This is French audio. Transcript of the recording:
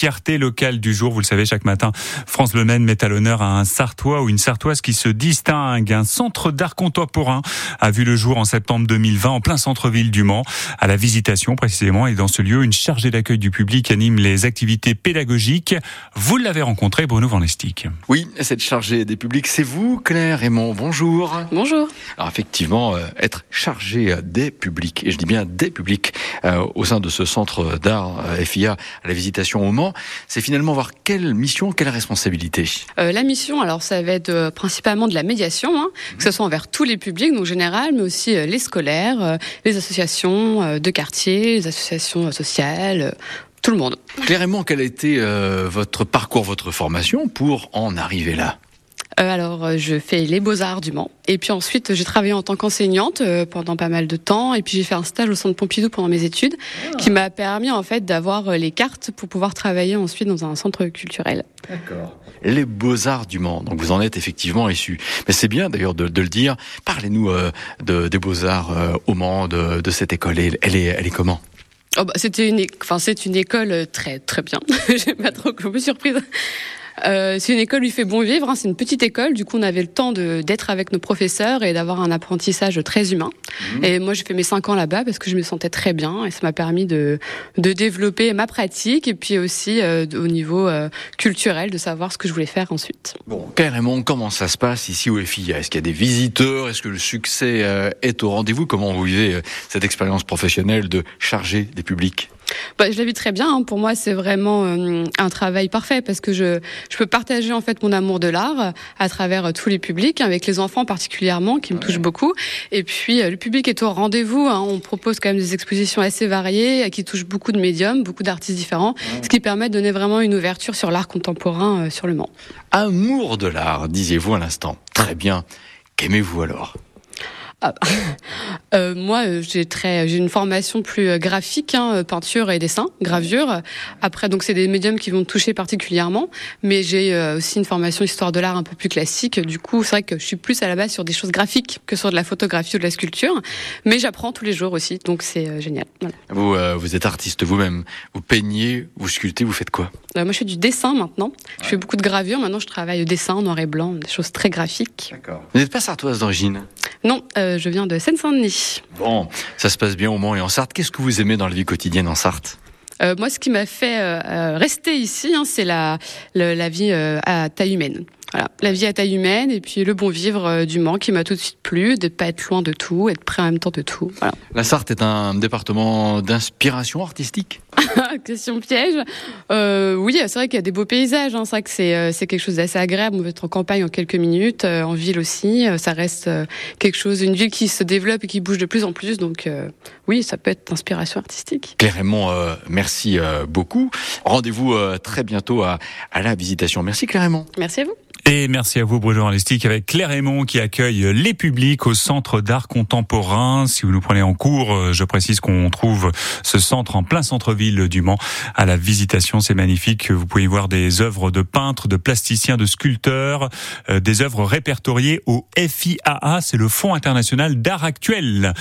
Fierté locale du jour, vous le savez, chaque matin, France Le Maine met à l'honneur un Sartois ou une Sartoise qui se distingue. Un centre d'art contemporain a vu le jour en septembre 2020 en plein centre-ville du Mans, à la Visitation précisément. Et dans ce lieu, une chargée d'accueil du public anime les activités pédagogiques. Vous l'avez rencontré, Bruno Van Lestic. Oui, cette chargée des publics, c'est vous, Claire Raymond. Bonjour. Bonjour. Alors effectivement, euh, être chargé des publics, et je dis bien des publics, euh, au sein de ce centre d'art euh, FIA à la Visitation au Mans, c'est finalement voir quelle mission, quelle responsabilité. Euh, la mission, alors ça va être euh, principalement de la médiation, hein, que ce soit envers tous les publics, donc général, mais aussi euh, les scolaires, les associations de quartier, les associations sociales. tout le monde. Clairement, quel a été euh, votre parcours, votre formation pour en arriver là? Alors, euh, je fais les beaux-arts du Mans. Et puis ensuite, j'ai travaillé en tant qu'enseignante euh, pendant pas mal de temps. Et puis, j'ai fait un stage au Centre Pompidou pendant mes études, qui m'a permis en fait d'avoir euh, les cartes pour pouvoir travailler ensuite dans un centre culturel. D'accord. Les beaux-arts du Mans, donc vous en êtes effectivement issu. Mais c'est bien d'ailleurs de, de le dire. Parlez-nous euh, de, des beaux-arts euh, au Mans, de, de cette école. Elle, elle est, elle est comment? Oh bah, c'était une, enfin c'est une école euh, très très bien. J'ai pas trop peu surprise. Euh, c'est une école où il fait bon vivre. hein. C'est une petite école. Du coup, on avait le temps de d'être avec nos professeurs et d'avoir un apprentissage très humain. Et moi, j'ai fait mes cinq ans là-bas parce que je me sentais très bien et ça m'a permis de de développer ma pratique et puis aussi euh, au niveau euh, culturel de savoir ce que je voulais faire ensuite. Bon, Raymond, comment ça se passe ici au FIA Est-ce qu'il y a des visiteurs? Est-ce que le succès euh, est au rendez-vous? Comment vous vivez euh, cette expérience professionnelle de charger des publics? Bah, je la vis très bien. hein. Pour moi, c'est vraiment euh, un travail parfait parce que je, je peux partager en fait mon amour de l'art euh, à travers euh, tous les publics, avec les enfants particulièrement, qui me touchent beaucoup. Et puis, euh, le public est au rendez-vous. hein. On propose quand même des expositions assez variées qui touchent beaucoup de médiums, beaucoup d'artistes différents, ce qui permet de donner vraiment une ouverture sur l'art contemporain sur le Mans. Amour de l'art, disiez-vous à l'instant. Très bien. Qu'aimez-vous alors? Euh, moi, euh, j'ai très, j'ai une formation plus euh, graphique, hein, euh, peinture et dessin, gravure. Après, donc c'est des médiums qui vont me toucher particulièrement, mais j'ai euh, aussi une formation histoire de l'art un peu plus classique. Du coup, c'est vrai que je suis plus à la base sur des choses graphiques que sur de la photographie ou de la sculpture, mais j'apprends tous les jours aussi, donc c'est euh, génial. Voilà. vous, euh, vous êtes artiste vous-même. Vous peignez, vous sculptez, vous faites quoi? Euh, moi, je fais du dessin maintenant. Je fais beaucoup de gravure. Maintenant, je travaille au dessin, noir et blanc, des choses très graphiques. D'accord. Vous n'êtes pas sartoise d'origine? Non, euh, je viens de Seine-Saint-Denis. Bon, ça se passe bien au Mans et en Sarthe. Qu'est-ce que vous aimez dans la vie quotidienne en Sarthe? Euh, moi, ce qui m'a fait euh, rester ici, hein, c'est la, la vie euh, à taille humaine. Voilà, la vie à taille humaine et puis le bon vivre du Mans qui m'a tout de suite plu, de pas être loin de tout, être près en même temps de tout. Voilà. La Sarthe est un département d'inspiration artistique? Question piège. Euh, oui, c'est vrai qu'il y a des beaux paysages. Hein. C'est vrai que c'est euh, c'est quelque chose d'assez agréable. On peut être en campagne en quelques minutes, euh, en ville aussi. Euh, ça reste euh, quelque chose, une ville qui se développe et qui bouge de plus en plus. Donc euh, oui, ça peut être d'inspiration artistique. Claire Raymond, euh, merci euh, beaucoup. Rendez-vous euh, très bientôt à, à la visitation. Merci Claire Raymond. Merci à vous. Et merci à vous, Bruno Lestic, avec Claire Raymond qui accueille les publics au Centre d'art contemporain. Si vous nous prenez en cours, euh, je précise qu'on trouve ce centre en plein centre-ville du Mans. À la visitation, c'est magnifique. Vous pouvez y voir des œuvres de peintres, de plasticiens, de sculpteurs, euh, des œuvres répertoriées au FIAA, c'est le Fonds international d'art actuel.